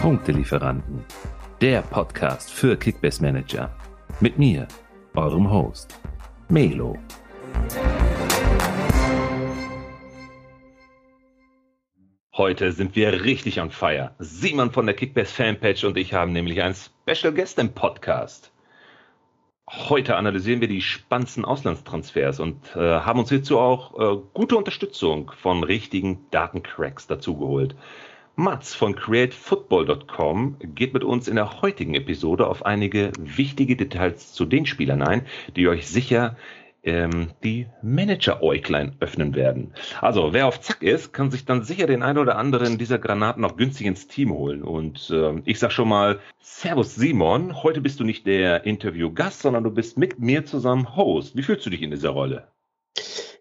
Punktelieferanten, der Podcast für Kickbase Manager. Mit mir, eurem Host, Melo. Heute sind wir richtig on fire. Simon von der Kickbase Fanpage und ich haben nämlich einen Special Guest im Podcast. Heute analysieren wir die spannendsten Auslandstransfers und äh, haben uns hierzu auch äh, gute Unterstützung von richtigen Datencracks dazugeholt. Mats von createfootball.com geht mit uns in der heutigen Episode auf einige wichtige Details zu den Spielern ein, die euch sicher ähm, die Manager-Äuglein öffnen werden. Also wer auf Zack ist, kann sich dann sicher den ein oder anderen dieser Granaten noch günstig ins Team holen. Und äh, ich sag schon mal, Servus Simon, heute bist du nicht der Interview-Gast, sondern du bist mit mir zusammen Host. Wie fühlst du dich in dieser Rolle?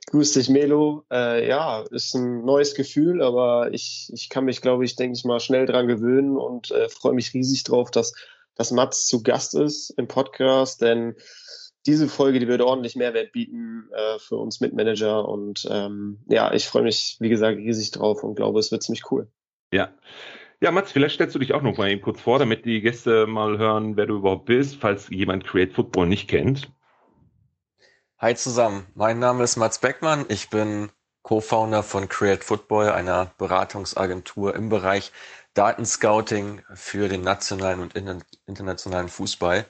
Grüß dich, Melo. Äh, ja, ist ein neues Gefühl, aber ich, ich kann mich, glaube ich, denke ich mal, schnell dran gewöhnen und äh, freue mich riesig drauf, dass, dass Mats zu Gast ist im Podcast, denn diese Folge, die würde ordentlich Mehrwert bieten äh, für uns Mitmanager. Und ähm, ja, ich freue mich, wie gesagt, riesig drauf und glaube, es wird ziemlich cool. Ja. Ja, Mats, vielleicht stellst du dich auch noch mal eben kurz vor, damit die Gäste mal hören, wer du überhaupt bist, falls jemand Create Football nicht kennt. Hi zusammen, mein Name ist Mats Beckmann. Ich bin Co-Founder von Create Football, einer Beratungsagentur im Bereich Datenscouting für den nationalen und internationalen Fußball.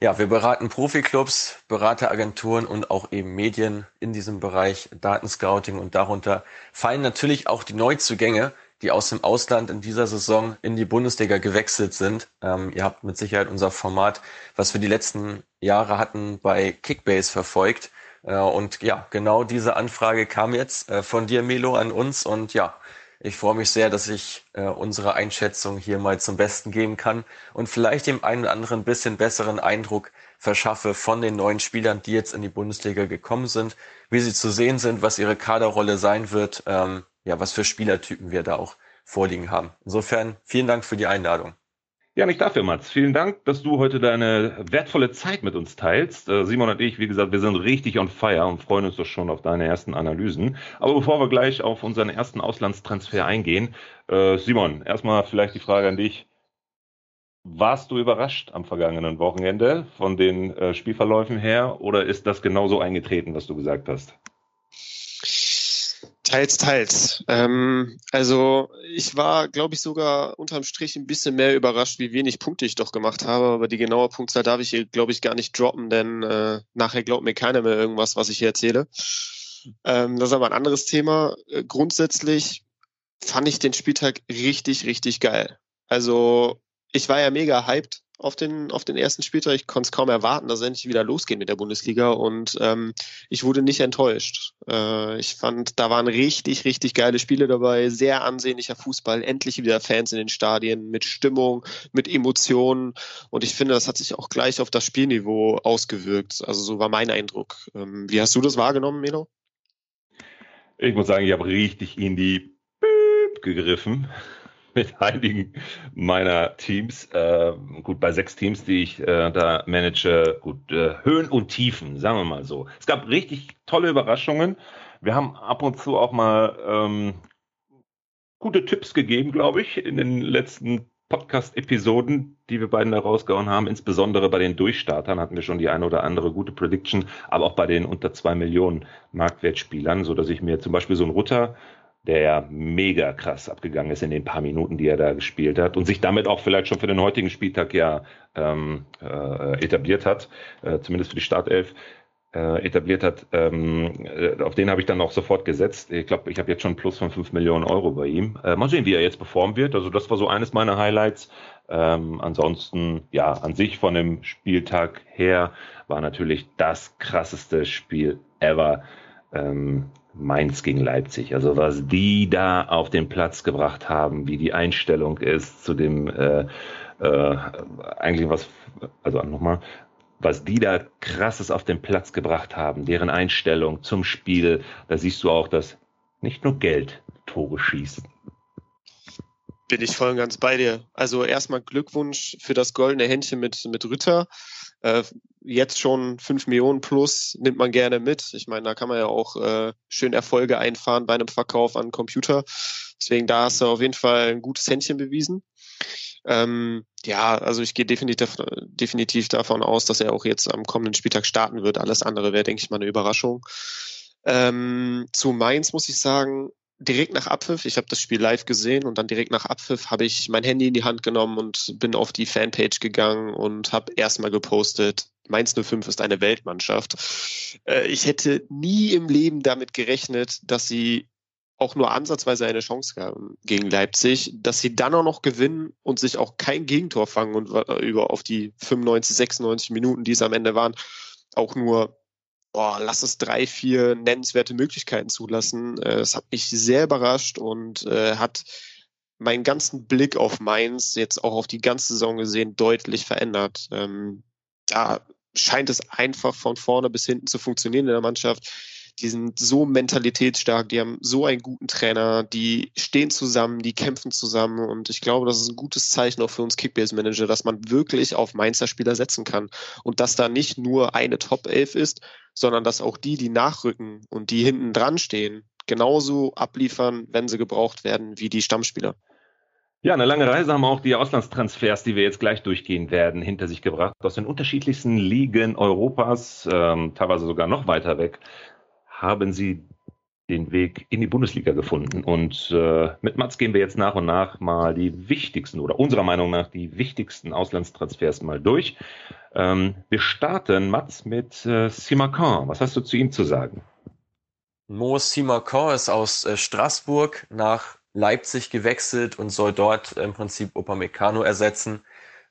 Ja, wir beraten Profiklubs, Berateragenturen und auch eben Medien in diesem Bereich Datenscouting und darunter fallen natürlich auch die Neuzugänge, die aus dem Ausland in dieser Saison in die Bundesliga gewechselt sind. Ähm, ihr habt mit Sicherheit unser Format, was wir die letzten Jahre hatten, bei Kickbase verfolgt. Äh, und ja, genau diese Anfrage kam jetzt äh, von dir, Melo, an uns. Und ja, ich freue mich sehr, dass ich äh, unsere Einschätzung hier mal zum Besten geben kann und vielleicht dem einen oder anderen ein bisschen besseren Eindruck verschaffe von den neuen Spielern, die jetzt in die Bundesliga gekommen sind, wie sie zu sehen sind, was ihre Kaderrolle sein wird, ähm, ja, was für Spielertypen wir da auch vorliegen haben. Insofern vielen Dank für die Einladung. Ja, nicht dafür, Mats. Vielen Dank, dass du heute deine wertvolle Zeit mit uns teilst. Äh, Simon und ich, wie gesagt, wir sind richtig on fire und freuen uns doch schon auf deine ersten Analysen. Aber bevor wir gleich auf unseren ersten Auslandstransfer eingehen, äh, Simon, erstmal vielleicht die Frage an dich. Warst du überrascht am vergangenen Wochenende von den äh, Spielverläufen her oder ist das genauso eingetreten, was du gesagt hast? Teils, teils. Ähm, also ich war, glaube ich, sogar unterm Strich ein bisschen mehr überrascht, wie wenig Punkte ich doch gemacht habe. Aber die genaue Punktzahl darf ich hier, glaube ich, gar nicht droppen, denn äh, nachher glaubt mir keiner mehr irgendwas, was ich hier erzähle. Ähm, das ist aber ein anderes Thema. Äh, grundsätzlich fand ich den Spieltag richtig, richtig geil. Also ich war ja mega hyped auf den, auf den ersten Spieltag. Ich konnte es kaum erwarten, dass es endlich wieder losgeht mit der Bundesliga und ähm, ich wurde nicht enttäuscht. Äh, ich fand, da waren richtig, richtig geile Spiele dabei, sehr ansehnlicher Fußball, endlich wieder Fans in den Stadien mit Stimmung, mit Emotionen und ich finde, das hat sich auch gleich auf das Spielniveau ausgewirkt. Also so war mein Eindruck. Ähm, wie hast du das wahrgenommen, Melo? Ich muss sagen, ich habe richtig in die Büb gegriffen mit einigen meiner Teams, äh, gut bei sechs Teams, die ich äh, da manage, gut äh, Höhen und Tiefen, sagen wir mal so. Es gab richtig tolle Überraschungen. Wir haben ab und zu auch mal ähm, gute Tipps gegeben, glaube ich, in den letzten Podcast-Episoden, die wir beiden da rausgehauen haben. Insbesondere bei den Durchstartern hatten wir schon die eine oder andere gute Prediction, aber auch bei den unter zwei Millionen Marktwertspielern, so dass ich mir zum Beispiel so ein Rutter der ja mega krass abgegangen ist in den paar Minuten, die er da gespielt hat und sich damit auch vielleicht schon für den heutigen Spieltag ja ähm, äh, etabliert hat, äh, zumindest für die Startelf äh, etabliert hat. Ähm, äh, auf den habe ich dann auch sofort gesetzt. Ich glaube, ich habe jetzt schon einen Plus von 5 Millionen Euro bei ihm. Äh, mal sehen, wie er jetzt performen wird. Also das war so eines meiner Highlights. Ähm, ansonsten, ja, an sich von dem Spieltag her war natürlich das krasseste Spiel ever. Ähm, Mainz gegen Leipzig. Also was die da auf den Platz gebracht haben, wie die Einstellung ist zu dem äh, äh, eigentlich was, also nochmal, was die da krasses auf den Platz gebracht haben, deren Einstellung zum Spiel, da siehst du auch, dass nicht nur Geld Tore schießt. Bin ich voll und ganz bei dir. Also erstmal Glückwunsch für das goldene Händchen mit, mit Rütter. Äh, jetzt schon fünf Millionen plus nimmt man gerne mit. Ich meine, da kann man ja auch äh, schön Erfolge einfahren bei einem Verkauf an Computer. Deswegen da hast du auf jeden Fall ein gutes Händchen bewiesen. Ähm, ja, also ich gehe definitiv, definitiv davon aus, dass er auch jetzt am kommenden Spieltag starten wird. Alles andere wäre, denke ich mal, eine Überraschung. Ähm, zu Mainz muss ich sagen, direkt nach Abpfiff, ich habe das Spiel live gesehen und dann direkt nach Abpfiff habe ich mein Handy in die Hand genommen und bin auf die Fanpage gegangen und habe erstmal gepostet, Mainz 05 ist eine Weltmannschaft. Äh, ich hätte nie im Leben damit gerechnet, dass sie auch nur ansatzweise eine Chance haben gegen Leipzig, dass sie dann auch noch gewinnen und sich auch kein Gegentor fangen und über auf die 95, 96 Minuten, die es am Ende waren, auch nur boah, lass es drei, vier nennenswerte Möglichkeiten zulassen. Äh, das hat mich sehr überrascht und äh, hat meinen ganzen Blick auf Mainz jetzt auch auf die ganze Saison gesehen deutlich verändert. Ähm, da scheint es einfach von vorne bis hinten zu funktionieren in der Mannschaft die sind so mentalitätsstark, die haben so einen guten Trainer, die stehen zusammen, die kämpfen zusammen und ich glaube, das ist ein gutes Zeichen auch für uns Kickbase-Manager, dass man wirklich auf Mainzer Spieler setzen kann und dass da nicht nur eine Top 11 ist, sondern dass auch die, die nachrücken und die hinten dran stehen, genauso abliefern, wenn sie gebraucht werden, wie die Stammspieler. Ja, eine lange Reise haben auch die Auslandstransfers, die wir jetzt gleich durchgehen werden, hinter sich gebracht. Aus den unterschiedlichsten Ligen Europas, ähm, teilweise sogar noch weiter weg haben sie den Weg in die Bundesliga gefunden. Und äh, mit Mats gehen wir jetzt nach und nach mal die wichtigsten oder unserer Meinung nach die wichtigsten Auslandstransfers mal durch. Ähm, wir starten, Mats, mit äh, Simacan. Was hast du zu ihm zu sagen? Mo Simacan ist aus äh, Straßburg nach Leipzig gewechselt und soll dort im Prinzip Upamecano ersetzen.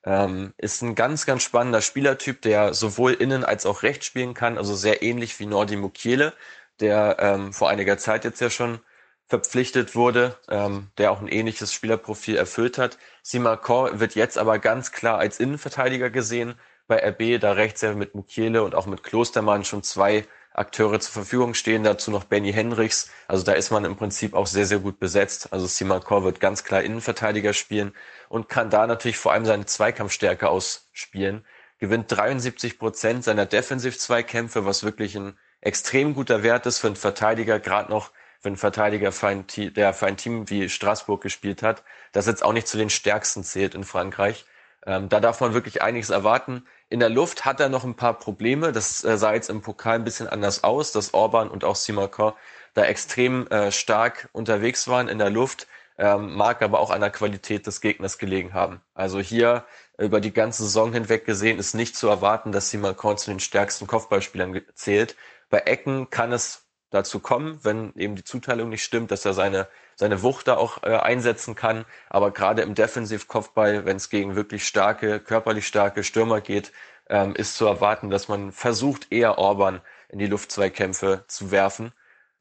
Ähm, ist ein ganz, ganz spannender Spielertyp, der sowohl innen als auch rechts spielen kann, also sehr ähnlich wie Nordi Mukiele der ähm, vor einiger Zeit jetzt ja schon verpflichtet wurde, ähm, der auch ein ähnliches Spielerprofil erfüllt hat. Simakor wird jetzt aber ganz klar als Innenverteidiger gesehen bei RB, da rechts ja mit Mukiele und auch mit Klostermann schon zwei Akteure zur Verfügung stehen, dazu noch Benny Henrichs. Also da ist man im Prinzip auch sehr, sehr gut besetzt. Also Simakor wird ganz klar Innenverteidiger spielen und kann da natürlich vor allem seine Zweikampfstärke ausspielen. Gewinnt 73 Prozent seiner Defensiv-Zweikämpfe, was wirklich ein extrem guter Wert ist für einen Verteidiger, gerade noch für einen Verteidiger, für ein der für ein Team wie Straßburg gespielt hat, das jetzt auch nicht zu den stärksten zählt in Frankreich. Ähm, da darf man wirklich einiges erwarten. In der Luft hat er noch ein paar Probleme. Das äh, sah jetzt im Pokal ein bisschen anders aus, dass Orban und auch Simakor da extrem äh, stark unterwegs waren in der Luft, ähm, mag aber auch an der Qualität des Gegners gelegen haben. Also hier über die ganze Saison hinweg gesehen ist nicht zu erwarten, dass Simakor zu den stärksten Kopfballspielern zählt. Bei Ecken kann es dazu kommen, wenn eben die Zuteilung nicht stimmt, dass er seine, seine Wucht da auch äh, einsetzen kann. Aber gerade im Defensiv-Kopfball, wenn es gegen wirklich starke, körperlich starke Stürmer geht, ähm, ist zu erwarten, dass man versucht, eher Orban in die Luftzweikämpfe zu werfen.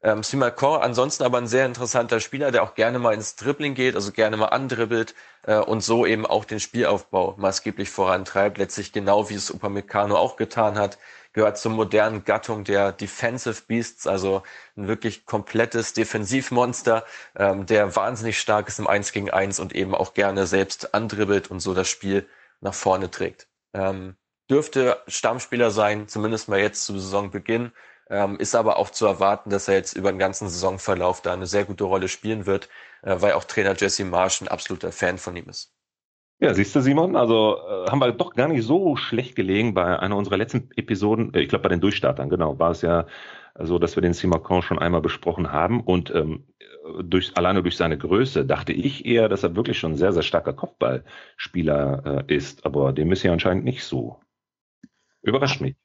Ähm, Simakor ansonsten aber ein sehr interessanter Spieler, der auch gerne mal ins Dribbling geht, also gerne mal andribbelt äh, und so eben auch den Spielaufbau maßgeblich vorantreibt. Letztlich genau wie es Upamecano auch getan hat gehört zur modernen Gattung der Defensive Beasts, also ein wirklich komplettes Defensivmonster, ähm, der wahnsinnig stark ist im 1 gegen 1 und eben auch gerne selbst andribbelt und so das Spiel nach vorne trägt. Ähm, dürfte Stammspieler sein, zumindest mal jetzt zu Saisonbeginn, ähm, ist aber auch zu erwarten, dass er jetzt über den ganzen Saisonverlauf da eine sehr gute Rolle spielen wird, äh, weil auch Trainer Jesse Marsh ein absoluter Fan von ihm ist. Ja, siehst du, Simon, also äh, haben wir doch gar nicht so schlecht gelegen bei einer unserer letzten Episoden. Äh, ich glaube, bei den Durchstartern, genau, war es ja so, dass wir den Simakon schon einmal besprochen haben. Und ähm, durch, alleine durch seine Größe dachte ich eher, dass er wirklich schon ein sehr, sehr starker Kopfballspieler äh, ist. Aber dem ist ja anscheinend nicht so. Überrascht mich.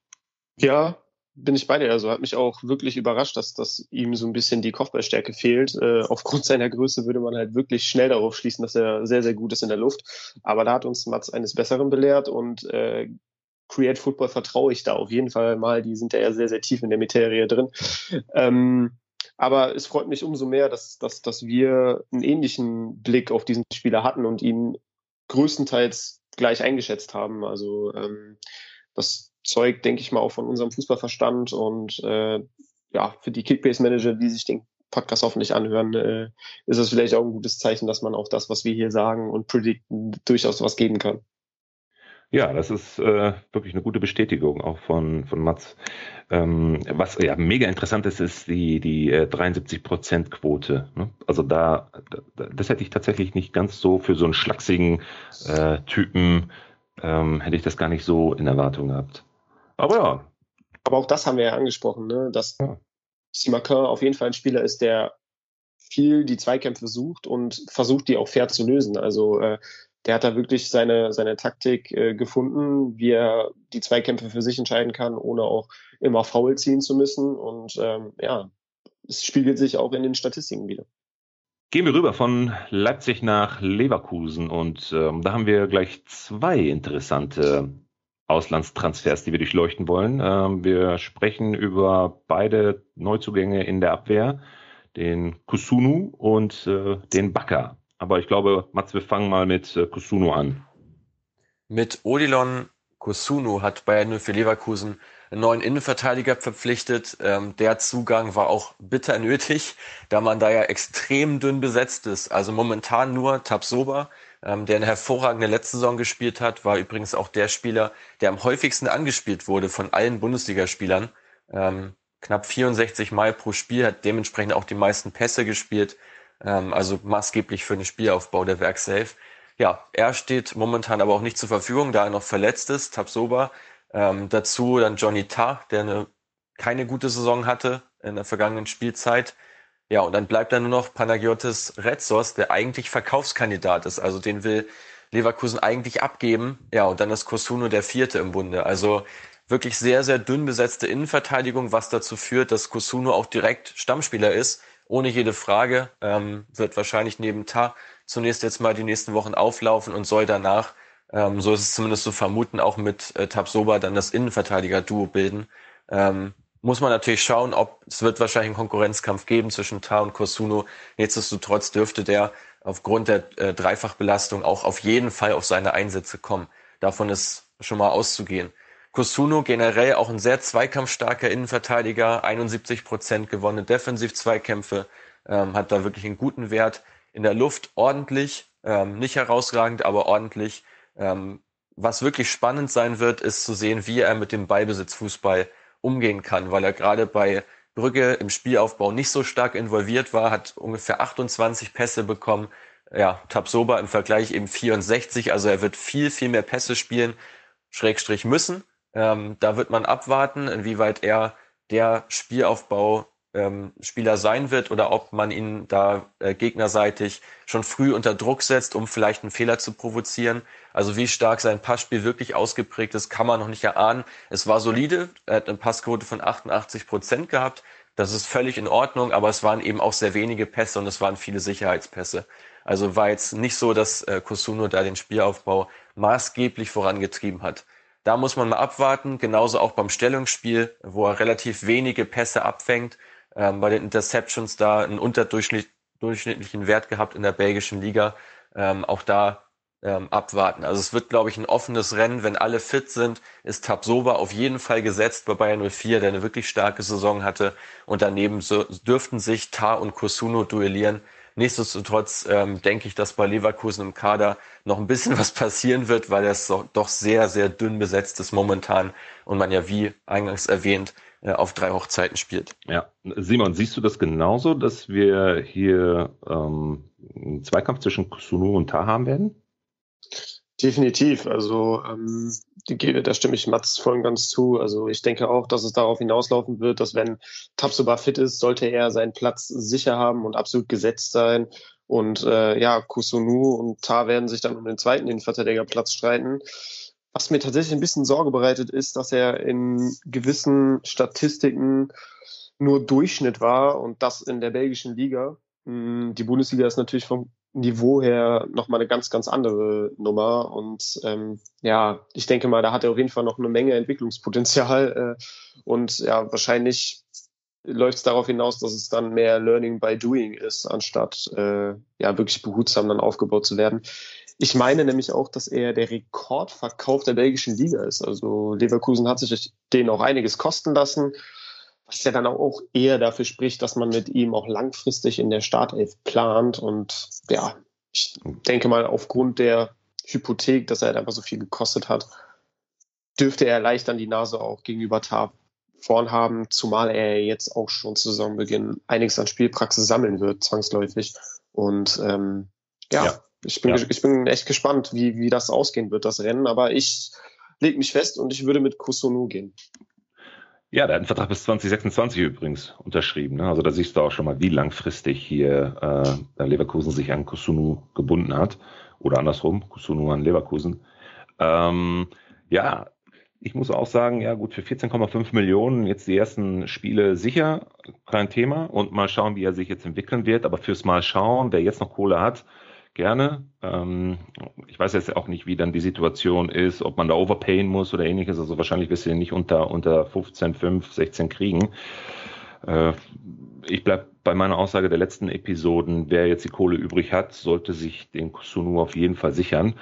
Ja, bin ich bei dir. Also hat mich auch wirklich überrascht, dass, dass ihm so ein bisschen die Kopfballstärke fehlt. Äh, aufgrund seiner Größe würde man halt wirklich schnell darauf schließen, dass er sehr, sehr gut ist in der Luft. Aber da hat uns Mats eines Besseren belehrt und äh, Create Football vertraue ich da auf jeden Fall mal. Die sind ja sehr, sehr tief in der Materie drin. Ähm, aber es freut mich umso mehr, dass, dass, dass wir einen ähnlichen Blick auf diesen Spieler hatten und ihn größtenteils gleich eingeschätzt haben. Also ähm, das zeugt, denke ich mal, auch von unserem Fußballverstand und äh, ja, für die Kickbase-Manager, die sich den Podcast hoffentlich anhören, äh, ist es vielleicht auch ein gutes Zeichen, dass man auf das, was wir hier sagen und predikten, durchaus was geben kann. Ja, das ist äh, wirklich eine gute Bestätigung auch von, von Mats. Ähm, was ja mega interessant ist, ist die, die äh, 73%-Quote. Ne? Also da, da, das hätte ich tatsächlich nicht ganz so für so einen schlachsigen äh, Typen, ähm, hätte ich das gar nicht so in Erwartung gehabt. Aber ja. Aber auch das haben wir ja angesprochen, ne? dass ja. Simakin auf jeden Fall ein Spieler ist, der viel die Zweikämpfe sucht und versucht, die auch fair zu lösen. Also äh, der hat da wirklich seine, seine Taktik äh, gefunden, wie er die Zweikämpfe für sich entscheiden kann, ohne auch immer faul ziehen zu müssen. Und ähm, ja, es spiegelt sich auch in den Statistiken wieder. Gehen wir rüber von Leipzig nach Leverkusen und ähm, da haben wir gleich zwei interessante Auslandstransfers, die wir durchleuchten wollen. Ähm, wir sprechen über beide Neuzugänge in der Abwehr, den Kusunu und äh, den Bakker. Aber ich glaube, Mats, wir fangen mal mit äh, Kusunu an. Mit Odilon Kusunu hat Bayern für Leverkusen einen neuen Innenverteidiger verpflichtet. Ähm, der Zugang war auch bitter nötig, da man da ja extrem dünn besetzt ist. Also momentan nur Tabsoba, ähm, der eine hervorragende letzte Saison gespielt hat, war übrigens auch der Spieler, der am häufigsten angespielt wurde von allen Bundesligaspielern. Ähm, knapp 64 Mal pro Spiel, hat dementsprechend auch die meisten Pässe gespielt ähm, also maßgeblich für den Spielaufbau der Werksafe. Ja, er steht momentan aber auch nicht zur Verfügung, da er noch verletzt ist, Tabsoba. Ähm, dazu dann Johnny Ta, der eine, keine gute Saison hatte in der vergangenen Spielzeit. Ja, und dann bleibt dann nur noch Panagiotis Retsos, der eigentlich Verkaufskandidat ist. Also den will Leverkusen eigentlich abgeben. Ja, und dann ist Kosuno der vierte im Bunde. Also wirklich sehr, sehr dünn besetzte Innenverteidigung, was dazu führt, dass Kosuno auch direkt Stammspieler ist ohne jede Frage. Ähm, wird wahrscheinlich neben Ta zunächst jetzt mal die nächsten Wochen auflaufen und soll danach, ähm, so ist es zumindest zu vermuten, auch mit äh, Tabsoba dann das Innenverteidiger-Duo bilden. Ähm, muss man natürlich schauen, ob es wird wahrscheinlich einen Konkurrenzkampf geben zwischen Ta und Kosuno. Nichtsdestotrotz dürfte der aufgrund der äh, Dreifachbelastung auch auf jeden Fall auf seine Einsätze kommen. Davon ist schon mal auszugehen. Kosuno generell auch ein sehr zweikampfstarker Innenverteidiger, 71 Prozent gewonnene Defensiv-Zweikämpfe, ähm, hat da wirklich einen guten Wert. In der Luft ordentlich, ähm, nicht herausragend, aber ordentlich. Ähm, was wirklich spannend sein wird, ist zu sehen, wie er mit dem Ballbesitzfußball umgehen kann, weil er gerade bei Brügge im Spielaufbau nicht so stark involviert war, hat ungefähr 28 Pässe bekommen. Ja, Tabsoba im Vergleich eben 64, also er wird viel, viel mehr Pässe spielen, Schrägstrich müssen. Ähm, da wird man abwarten, inwieweit er der Spielaufbau ähm, Spieler sein wird oder ob man ihn da äh, gegnerseitig schon früh unter Druck setzt, um vielleicht einen Fehler zu provozieren. Also wie stark sein Passspiel wirklich ausgeprägt ist, kann man noch nicht erahnen. Es war solide, er hat eine Passquote von 88 Prozent gehabt. Das ist völlig in Ordnung, aber es waren eben auch sehr wenige Pässe und es waren viele Sicherheitspässe. Also war jetzt nicht so, dass äh, Kosuno da den Spielaufbau maßgeblich vorangetrieben hat. Da muss man mal abwarten, genauso auch beim Stellungsspiel, wo er relativ wenige Pässe abfängt. Ähm, bei den Interceptions da einen unterdurchschnittlichen Wert gehabt in der belgischen Liga. Ähm, auch da ähm, abwarten. Also es wird, glaube ich, ein offenes Rennen. Wenn alle fit sind, ist Tabsoba auf jeden Fall gesetzt bei Bayern 04, der eine wirklich starke Saison hatte. Und daneben so, dürften sich Ta und Kosuno duellieren. Nichtsdestotrotz ähm, denke ich, dass bei Leverkusen im Kader noch ein bisschen was passieren wird, weil es doch sehr, sehr dünn besetzt ist momentan und man ja, wie eingangs erwähnt, äh, auf drei Hochzeiten spielt. Ja, Simon, siehst du das genauso, dass wir hier ähm, einen Zweikampf zwischen Sunu und Ta haben werden? Definitiv. Also ähm, die, da stimme ich Mats voll und ganz zu. Also ich denke auch, dass es darauf hinauslaufen wird, dass wenn Tabsoba fit ist, sollte er seinen Platz sicher haben und absolut gesetzt sein. Und äh, ja, Kusunu und Ta werden sich dann um den zweiten Innenverteidigerplatz streiten. Was mir tatsächlich ein bisschen Sorge bereitet, ist, dass er in gewissen Statistiken nur Durchschnitt war und das in der belgischen Liga. Hm, die Bundesliga ist natürlich vom Niveau her nochmal eine ganz, ganz andere Nummer. Und ähm, ja, ich denke mal, da hat er auf jeden Fall noch eine Menge Entwicklungspotenzial. Äh, und ja, wahrscheinlich läuft es darauf hinaus, dass es dann mehr Learning by Doing ist, anstatt äh, ja wirklich behutsam dann aufgebaut zu werden. Ich meine nämlich auch, dass er der Rekordverkauf der belgischen Liga ist. Also Leverkusen hat sich den auch einiges kosten lassen was ja dann auch eher dafür spricht, dass man mit ihm auch langfristig in der Startelf plant. Und ja, ich denke mal, aufgrund der Hypothek, dass er halt einfach so viel gekostet hat, dürfte er leicht an die Nase auch gegenüber Tab vorn haben, zumal er jetzt auch schon zu Saisonbeginn einiges an Spielpraxis sammeln wird, zwangsläufig. Und ähm, ja, ja. Ich, bin, ja. ich bin echt gespannt, wie, wie das ausgehen wird, das Rennen. Aber ich lege mich fest und ich würde mit Kusunu gehen. Ja, der hat einen Vertrag bis 2026 übrigens unterschrieben. Ne? Also da siehst du auch schon mal, wie langfristig hier äh, Leverkusen sich an Kusunu gebunden hat. Oder andersrum, Kusunu an Leverkusen. Ähm, ja, ich muss auch sagen, ja gut, für 14,5 Millionen jetzt die ersten Spiele sicher, kein Thema. Und mal schauen, wie er sich jetzt entwickeln wird. Aber fürs Mal schauen, wer jetzt noch Kohle hat, gerne. Ähm, ich weiß jetzt auch nicht, wie dann die Situation ist, ob man da overpayen muss oder ähnliches. Also wahrscheinlich wirst du ihn nicht unter, unter 15, 5, 16 kriegen. Äh, ich bleib bei meiner Aussage der letzten Episoden. Wer jetzt die Kohle übrig hat, sollte sich den Sunu auf jeden Fall sichern.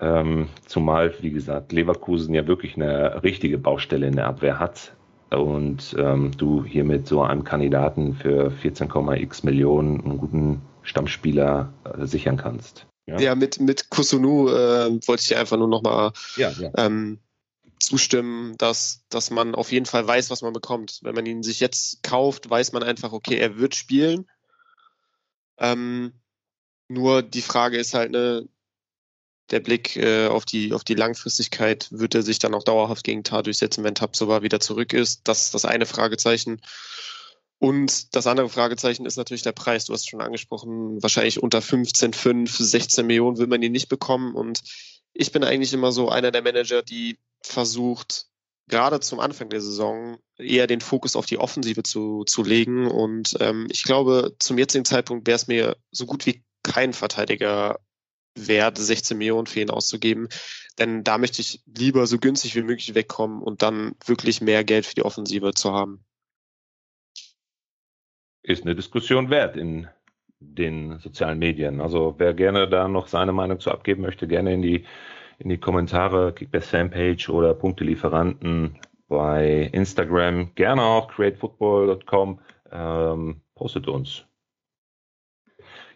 Ähm, zumal, wie gesagt, Leverkusen ja wirklich eine richtige Baustelle in der Abwehr hat. Und ähm, du hier mit so einem Kandidaten für 14,x Millionen einen guten Stammspieler äh, sichern kannst. Ja, ja mit, mit Kusunu äh, wollte ich einfach nur nochmal ja, ja. ähm, zustimmen, dass, dass man auf jeden Fall weiß, was man bekommt. Wenn man ihn sich jetzt kauft, weiß man einfach, okay, er wird spielen. Ähm, nur die Frage ist halt, ne, der Blick äh, auf, die, auf die Langfristigkeit, wird er sich dann auch dauerhaft gegen Tar durchsetzen, wenn Tabsoba wieder zurück ist? Das ist das eine Fragezeichen. Und das andere Fragezeichen ist natürlich der Preis. Du hast schon angesprochen, wahrscheinlich unter 15, 5, 16 Millionen will man ihn nicht bekommen. Und ich bin eigentlich immer so einer der Manager, die versucht, gerade zum Anfang der Saison eher den Fokus auf die Offensive zu, zu legen. Und ähm, ich glaube, zum jetzigen Zeitpunkt wäre es mir so gut wie kein Verteidiger wert, 16 Millionen für ihn auszugeben. Denn da möchte ich lieber so günstig wie möglich wegkommen und dann wirklich mehr Geld für die Offensive zu haben ist eine Diskussion wert in den sozialen Medien. Also wer gerne da noch seine Meinung zu abgeben möchte, gerne in die in die Kommentare, Kickbass Fanpage oder Punktelieferanten bei Instagram, gerne auch createfootball.com, ähm, postet uns.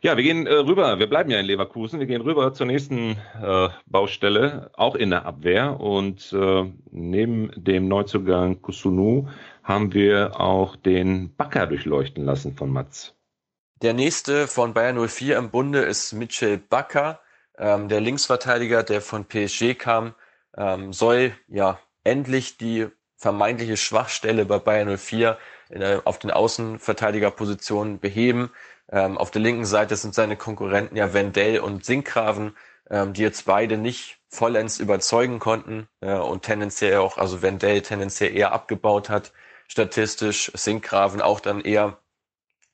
Ja, wir gehen äh, rüber, wir bleiben ja in Leverkusen, wir gehen rüber zur nächsten äh, Baustelle, auch in der Abwehr und äh, neben dem Neuzugang Kusunu haben wir auch den Backer durchleuchten lassen von Mats. Der nächste von Bayern 04 im Bunde ist Mitchell Bakker, ähm, der Linksverteidiger, der von PSG kam, ähm, soll ja endlich die vermeintliche Schwachstelle bei Bayern 04 der, auf den Außenverteidigerpositionen beheben. Ähm, auf der linken Seite sind seine Konkurrenten ja Wendell und Sinkgraven, ähm, die jetzt beide nicht vollends überzeugen konnten äh, und tendenziell auch, also Wendell tendenziell eher abgebaut hat statistisch. Sinkgraven auch dann eher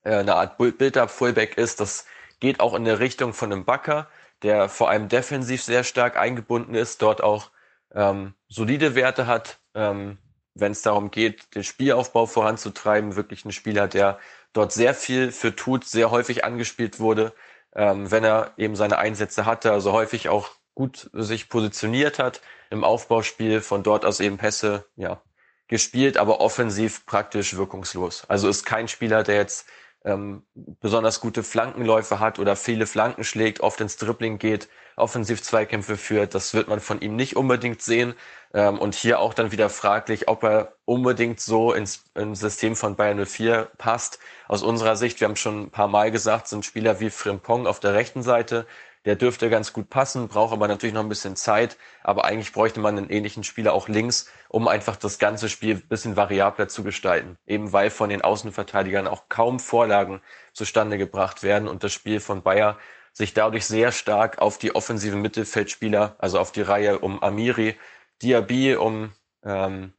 äh, eine Art Build-up-Fullback ist. Das geht auch in der Richtung von einem Backer, der vor allem defensiv sehr stark eingebunden ist, dort auch ähm, solide Werte hat, ähm, wenn es darum geht, den Spielaufbau voranzutreiben. Wirklich ein Spieler, der dort sehr viel für tut, sehr häufig angespielt wurde, ähm, wenn er eben seine Einsätze hatte, also häufig auch gut sich positioniert hat im Aufbauspiel, von dort aus eben Pässe ja, gespielt, aber offensiv praktisch wirkungslos. Also ist kein Spieler, der jetzt ähm, besonders gute Flankenläufe hat oder viele Flanken schlägt, oft ins Dribbling geht, offensiv Zweikämpfe führt. Das wird man von ihm nicht unbedingt sehen. Ähm, und hier auch dann wieder fraglich, ob er unbedingt so ins, ins System von Bayern 04 passt. Aus unserer Sicht, wir haben schon ein paar Mal gesagt, sind Spieler wie Frimpong auf der rechten Seite, der dürfte ganz gut passen, braucht aber natürlich noch ein bisschen Zeit. Aber eigentlich bräuchte man einen ähnlichen Spieler auch links, um einfach das ganze Spiel ein bisschen variabler zu gestalten. Eben weil von den Außenverteidigern auch kaum Vorlagen zustande gebracht werden und das Spiel von Bayer sich dadurch sehr stark auf die offensiven Mittelfeldspieler, also auf die Reihe um Amiri, Diaby, um, ähm,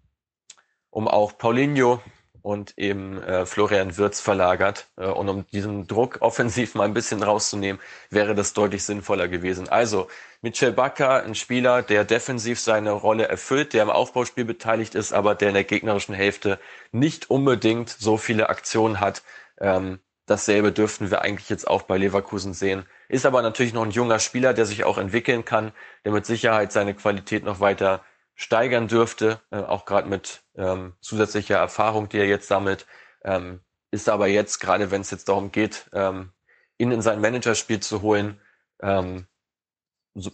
um auch Paulinho und eben äh, Florian Wirz verlagert. Äh, und um diesen Druck offensiv mal ein bisschen rauszunehmen, wäre das deutlich sinnvoller gewesen. Also Michel Bakker, ein Spieler, der defensiv seine Rolle erfüllt, der im Aufbauspiel beteiligt ist, aber der in der gegnerischen Hälfte nicht unbedingt so viele Aktionen hat. Ähm, dasselbe dürften wir eigentlich jetzt auch bei Leverkusen sehen. Ist aber natürlich noch ein junger Spieler, der sich auch entwickeln kann, der mit Sicherheit seine Qualität noch weiter steigern dürfte, äh, auch gerade mit ähm, zusätzlicher Erfahrung, die er jetzt sammelt, ähm, ist aber jetzt, gerade wenn es jetzt darum geht, ähm, ihn in sein Managerspiel zu holen, ähm,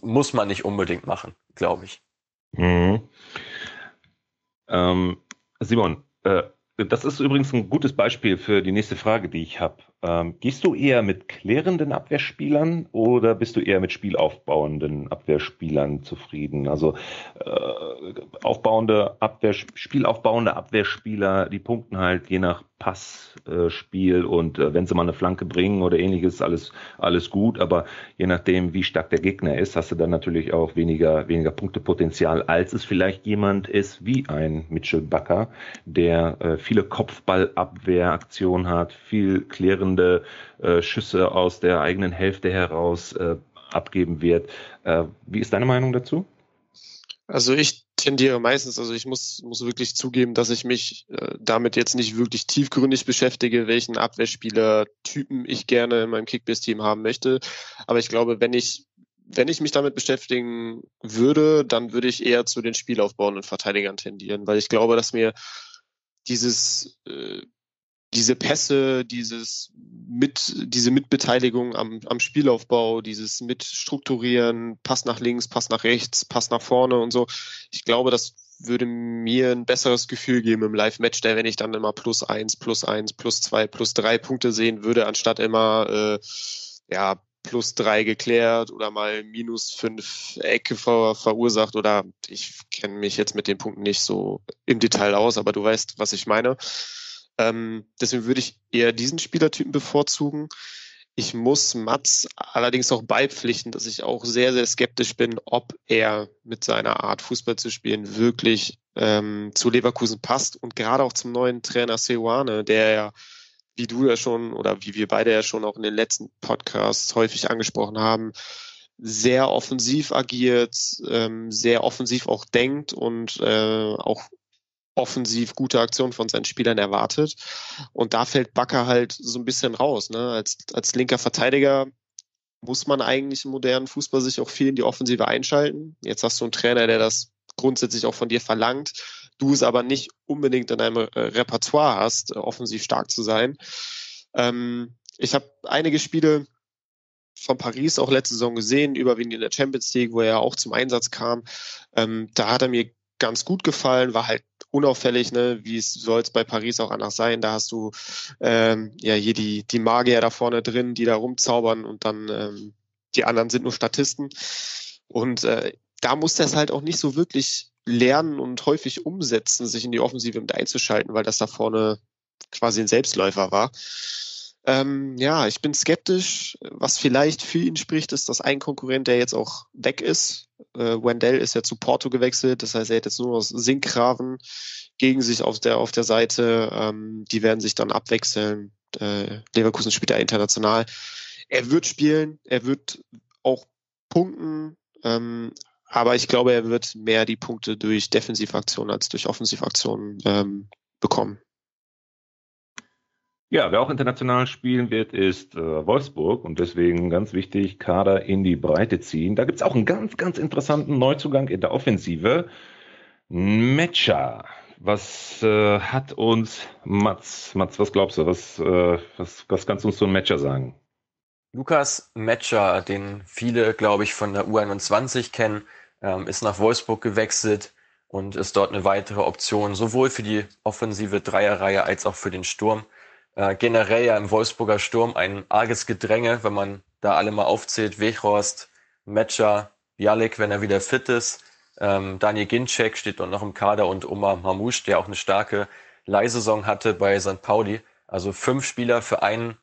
muss man nicht unbedingt machen, glaube ich. Mhm. Ähm, Simon, äh, das ist übrigens ein gutes Beispiel für die nächste Frage, die ich habe. Ähm, gehst du eher mit klärenden Abwehrspielern oder bist du eher mit spielaufbauenden Abwehrspielern zufrieden? Also äh, aufbauende Abwehr, spielaufbauende Abwehrspieler, die punkten halt je nach Passspiel äh, und äh, wenn sie mal eine Flanke bringen oder ähnliches, alles alles gut. Aber je nachdem, wie stark der Gegner ist, hast du dann natürlich auch weniger weniger Punktepotenzial, als es vielleicht jemand ist wie ein Mitchell Bakker, der äh, viele Kopfballabwehraktionen hat, viel klärende führende äh, Schüsse aus der eigenen Hälfte heraus äh, abgeben wird. Äh, wie ist deine Meinung dazu? Also ich tendiere meistens, also ich muss, muss wirklich zugeben, dass ich mich äh, damit jetzt nicht wirklich tiefgründig beschäftige, welchen Abwehrspieler-Typen ich gerne in meinem Kickbase-Team haben möchte. Aber ich glaube, wenn ich wenn ich mich damit beschäftigen würde, dann würde ich eher zu den spielaufbauenden Verteidigern tendieren, weil ich glaube, dass mir dieses äh, diese Pässe, dieses mit, diese Mitbeteiligung am, am Spielaufbau, dieses Mitstrukturieren, Pass nach links, Pass nach rechts, Pass nach vorne und so. Ich glaube, das würde mir ein besseres Gefühl geben im Live-Match, der wenn ich dann immer plus eins, plus eins, plus zwei, plus drei Punkte sehen würde, anstatt immer äh, ja plus drei geklärt oder mal minus fünf Ecke ver verursacht oder ich kenne mich jetzt mit den Punkten nicht so im Detail aus, aber du weißt, was ich meine. Ähm, deswegen würde ich eher diesen Spielertypen bevorzugen. Ich muss Mats allerdings auch beipflichten, dass ich auch sehr, sehr skeptisch bin, ob er mit seiner Art Fußball zu spielen wirklich ähm, zu Leverkusen passt und gerade auch zum neuen Trainer Seoane, der ja, wie du ja schon oder wie wir beide ja schon auch in den letzten Podcasts häufig angesprochen haben, sehr offensiv agiert, ähm, sehr offensiv auch denkt und äh, auch offensiv gute Aktionen von seinen Spielern erwartet. Und da fällt Bakker halt so ein bisschen raus. Ne? Als, als linker Verteidiger muss man eigentlich im modernen Fußball sich auch viel in die Offensive einschalten. Jetzt hast du einen Trainer, der das grundsätzlich auch von dir verlangt. Du es aber nicht unbedingt in deinem äh, Repertoire hast, äh, offensiv stark zu sein. Ähm, ich habe einige Spiele von Paris auch letzte Saison gesehen, überwiegend in der Champions League, wo er auch zum Einsatz kam. Ähm, da hat er mir ganz gut gefallen, war halt unauffällig, ne, wie es soll es bei Paris auch anders sein. Da hast du ähm, ja hier die, die Magier da vorne drin, die da rumzaubern und dann ähm, die anderen sind nur Statisten. Und äh, da muss es halt auch nicht so wirklich lernen und häufig umsetzen, sich in die Offensive mit einzuschalten, weil das da vorne quasi ein Selbstläufer war. Ähm, ja, ich bin skeptisch. Was vielleicht für ihn spricht, ist, dass ein Konkurrent, der jetzt auch weg ist, äh, Wendell ist ja zu Porto gewechselt, das heißt, er hat jetzt nur noch Sinkgraven gegen sich auf der, auf der Seite. Ähm, die werden sich dann abwechseln. Äh, Leverkusen spielt ja international. Er wird spielen, er wird auch punkten, ähm, aber ich glaube, er wird mehr die Punkte durch Defensivaktionen als durch Offensivaktionen ähm, bekommen. Ja, wer auch international spielen wird, ist äh, Wolfsburg und deswegen ganz wichtig, Kader in die Breite ziehen. Da gibt's auch einen ganz, ganz interessanten Neuzugang in der Offensive. Matcher. Was äh, hat uns Mats? Mats, was glaubst du? Was, äh, was, was kannst du uns zu einem Matcher sagen? Lukas Matcher, den viele, glaube ich, von der U21 kennen, ähm, ist nach Wolfsburg gewechselt und ist dort eine weitere Option, sowohl für die offensive Dreierreihe als auch für den Sturm äh, generell ja im Wolfsburger Sturm ein arges Gedränge, wenn man da alle mal aufzählt. Wechhorst, Metscher, Bialik, wenn er wieder fit ist. Ähm, Daniel Ginczek steht dort noch im Kader und Omar Mamouche, der auch eine starke Leihsaison hatte bei St. Pauli. Also fünf Spieler für einen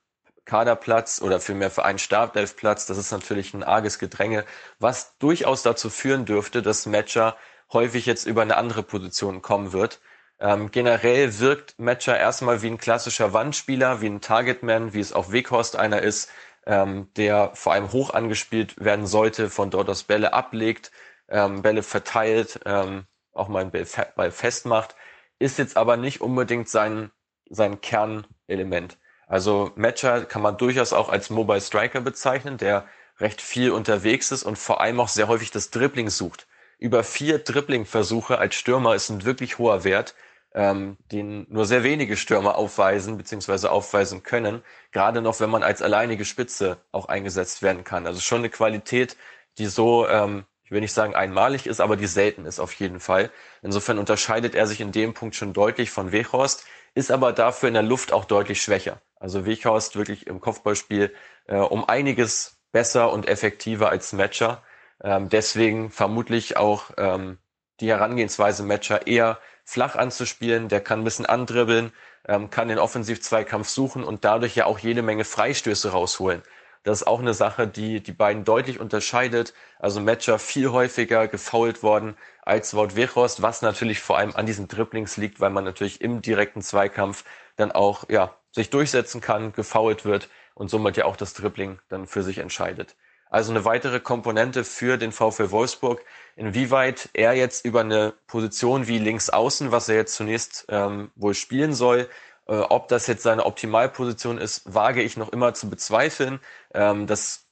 Kaderplatz oder vielmehr für einen Startelfplatz. Das ist natürlich ein arges Gedränge, was durchaus dazu führen dürfte, dass Matcher häufig jetzt über eine andere Position kommen wird. Ähm, generell wirkt Matcher erstmal wie ein klassischer Wandspieler, wie ein Targetman, wie es auch Weghorst einer ist, ähm, der vor allem hoch angespielt werden sollte, von dort aus Bälle ablegt, ähm, Bälle verteilt, ähm, auch mal einen Ball festmacht, ist jetzt aber nicht unbedingt sein, sein Kernelement. Also Matcher kann man durchaus auch als Mobile Striker bezeichnen, der recht viel unterwegs ist und vor allem auch sehr häufig das Dribbling sucht. Über vier Dribbling-Versuche als Stürmer ist ein wirklich hoher Wert ähm, den nur sehr wenige Stürmer aufweisen bzw. aufweisen können, gerade noch wenn man als alleinige Spitze auch eingesetzt werden kann. Also schon eine Qualität, die so, ähm, ich will nicht sagen einmalig ist, aber die selten ist auf jeden Fall. Insofern unterscheidet er sich in dem Punkt schon deutlich von Wechhorst, ist aber dafür in der Luft auch deutlich schwächer. Also Wechhorst wirklich im Kopfballspiel äh, um einiges besser und effektiver als Matcher. Ähm, deswegen vermutlich auch ähm, die Herangehensweise Matcher eher flach anzuspielen. Der kann ein bisschen andribbeln, ähm, kann den Offensiv-Zweikampf suchen und dadurch ja auch jede Menge Freistöße rausholen. Das ist auch eine Sache, die die beiden deutlich unterscheidet. Also Matcher viel häufiger gefoult worden als Wout Weghorst, was natürlich vor allem an diesen Dribblings liegt, weil man natürlich im direkten Zweikampf dann auch ja sich durchsetzen kann, gefoult wird und somit ja auch das Dribbling dann für sich entscheidet. Also eine weitere Komponente für den VfL Wolfsburg, inwieweit er jetzt über eine Position wie links außen, was er jetzt zunächst ähm, wohl spielen soll, äh, ob das jetzt seine Optimalposition ist, wage ich noch immer zu bezweifeln. Ähm, das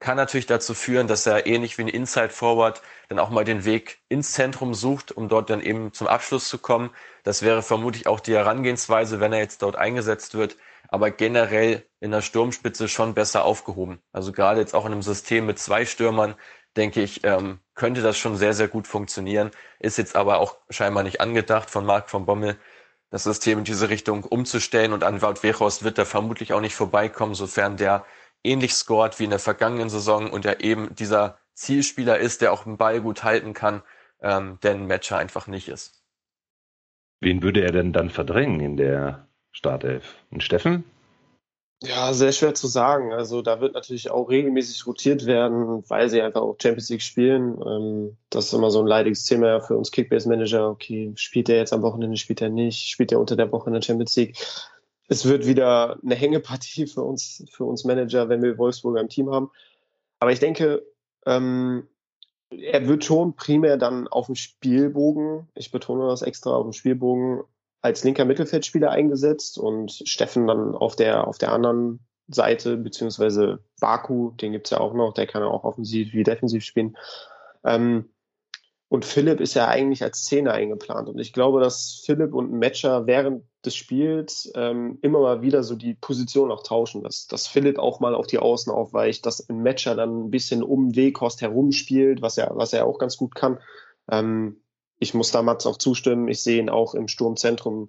kann natürlich dazu führen, dass er ähnlich wie ein Inside Forward dann auch mal den Weg ins Zentrum sucht, um dort dann eben zum Abschluss zu kommen. Das wäre vermutlich auch die Herangehensweise, wenn er jetzt dort eingesetzt wird aber generell in der Sturmspitze schon besser aufgehoben. Also gerade jetzt auch in einem System mit zwei Stürmern, denke ich, ähm, könnte das schon sehr, sehr gut funktionieren. Ist jetzt aber auch scheinbar nicht angedacht von Marc von Bommel, das System in diese Richtung umzustellen und an Wout Weghorst wird da vermutlich auch nicht vorbeikommen, sofern der ähnlich scored wie in der vergangenen Saison und er eben dieser Zielspieler ist, der auch den Ball gut halten kann, ähm, denn Matcher einfach nicht ist. Wen würde er denn dann verdrängen in der Startelf. Und Steffen? Ja, sehr schwer zu sagen. Also da wird natürlich auch regelmäßig rotiert werden, weil sie einfach auch Champions League spielen. Ähm, das ist immer so ein leidiges Thema für uns Kickbase-Manager. Okay, spielt er jetzt am Wochenende, spielt er nicht, spielt er unter der Woche in der Champions League. Es wird wieder eine Hängepartie für uns, für uns Manager, wenn wir Wolfsburger im Team haben. Aber ich denke, ähm, er wird schon primär dann auf dem Spielbogen, ich betone das extra, auf dem Spielbogen als linker Mittelfeldspieler eingesetzt und Steffen dann auf der, auf der anderen Seite, beziehungsweise Baku, den gibt's ja auch noch, der kann auch offensiv wie defensiv spielen. Ähm, und Philipp ist ja eigentlich als Zehner eingeplant. Und ich glaube, dass Philipp und Matcher während des Spiels ähm, immer mal wieder so die Position auch tauschen, dass, dass Philipp auch mal auf die Außen aufweicht, dass ein Matcher dann ein bisschen um Weghorst herumspielt, was er, was er auch ganz gut kann. Ähm, ich muss da Mats auch zustimmen. Ich sehe ihn auch im Sturmzentrum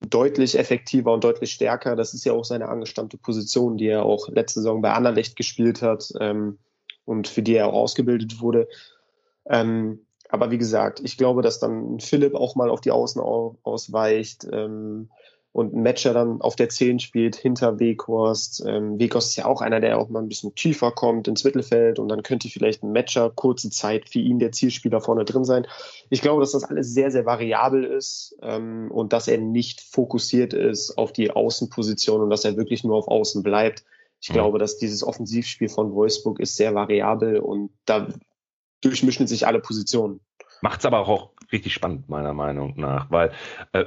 deutlich effektiver und deutlich stärker. Das ist ja auch seine angestammte Position, die er auch letzte Saison bei Anderlecht gespielt hat ähm, und für die er auch ausgebildet wurde. Ähm, aber wie gesagt, ich glaube, dass dann Philipp auch mal auf die Außen ausweicht. Ähm, und ein Matcher dann auf der 10 spielt hinter Weghorst. Ähm, Weghorst ist ja auch einer, der auch mal ein bisschen tiefer kommt ins Mittelfeld und dann könnte vielleicht ein Matcher kurze Zeit für ihn der Zielspieler vorne drin sein. Ich glaube, dass das alles sehr, sehr variabel ist ähm, und dass er nicht fokussiert ist auf die Außenposition und dass er wirklich nur auf Außen bleibt. Ich mhm. glaube, dass dieses Offensivspiel von Wolfsburg ist sehr variabel und da durchmischen sich alle Positionen. Macht's aber auch richtig spannend, meiner Meinung nach, weil äh,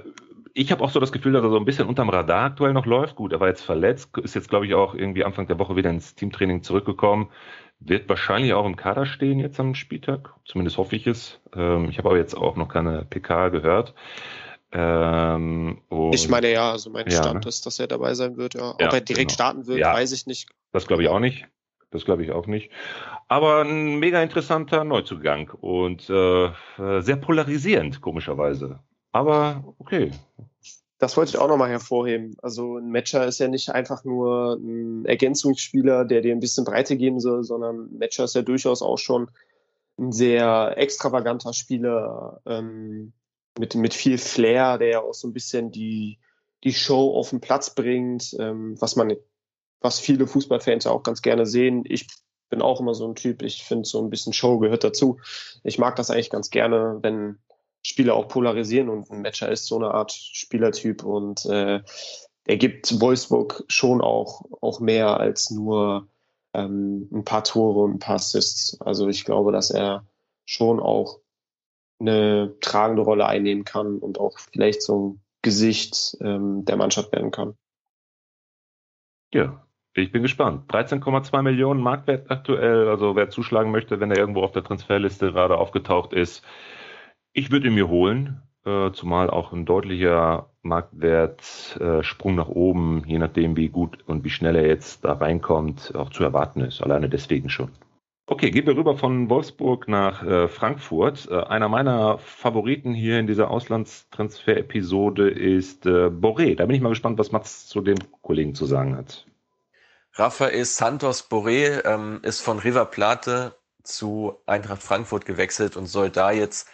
ich habe auch so das Gefühl, dass er so ein bisschen unterm Radar aktuell noch läuft. Gut, er war jetzt verletzt, ist jetzt, glaube ich, auch irgendwie Anfang der Woche wieder ins Teamtraining zurückgekommen. Wird wahrscheinlich auch im Kader stehen jetzt am Spieltag. Zumindest hoffe ich es. Ähm, ich habe aber jetzt auch noch keine PK gehört. Ähm, ich meine ja, also mein ja, Stand ne? ist, dass er dabei sein wird. Ja. Ob ja, er direkt genau. starten wird, weiß ich nicht. Das glaube ich auch nicht. Das glaube ich auch nicht. Aber ein mega interessanter Neuzugang und äh, sehr polarisierend, komischerweise. Aber okay. Das wollte ich auch nochmal hervorheben. Also ein Matcher ist ja nicht einfach nur ein Ergänzungsspieler, der dir ein bisschen Breite geben soll, sondern ein Matcher ist ja durchaus auch schon ein sehr extravaganter Spieler ähm, mit, mit viel Flair, der ja auch so ein bisschen die, die Show auf den Platz bringt, ähm, was man, was viele Fußballfans ja auch ganz gerne sehen. Ich bin auch immer so ein Typ, ich finde so ein bisschen Show gehört dazu. Ich mag das eigentlich ganz gerne, wenn, Spieler auch polarisieren und ein Matcher ist so eine Art Spielertyp und äh, er gibt Wolfsburg schon auch, auch mehr als nur ähm, ein paar Tore und ein paar Assists. Also ich glaube, dass er schon auch eine tragende Rolle einnehmen kann und auch vielleicht so ein Gesicht ähm, der Mannschaft werden kann. Ja, ich bin gespannt. 13,2 Millionen Marktwert aktuell. Also wer zuschlagen möchte, wenn er irgendwo auf der Transferliste gerade aufgetaucht ist, ich würde ihn mir holen, äh, zumal auch ein deutlicher Marktwertsprung äh, nach oben, je nachdem wie gut und wie schnell er jetzt da reinkommt, auch zu erwarten ist. Alleine deswegen schon. Okay, gehen wir rüber von Wolfsburg nach äh, Frankfurt. Äh, einer meiner Favoriten hier in dieser Auslandstransfer-Episode ist äh, Boré. Da bin ich mal gespannt, was Mats zu dem Kollegen zu sagen hat. Rafael Santos Boré ähm, ist von River Plate zu Eintracht Frankfurt gewechselt und soll da jetzt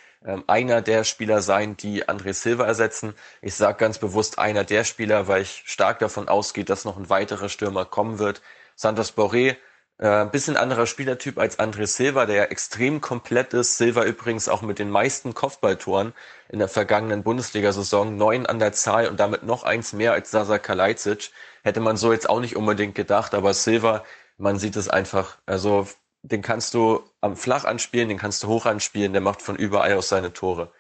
einer der Spieler sein, die André Silva ersetzen. Ich sage ganz bewusst einer der Spieler, weil ich stark davon ausgehe, dass noch ein weiterer Stürmer kommen wird. Santos Boré äh, bisschen anderer Spielertyp als André Silva, der ja extrem komplett ist. Silva übrigens auch mit den meisten Kopfballtoren in der vergangenen Bundesliga-Saison. Neun an der Zahl und damit noch eins mehr als Sasa Kalajdzic. Hätte man so jetzt auch nicht unbedingt gedacht, aber Silva, man sieht es einfach. Also den kannst du am flach anspielen, den kannst du hoch anspielen, der macht von überall aus seine Tore.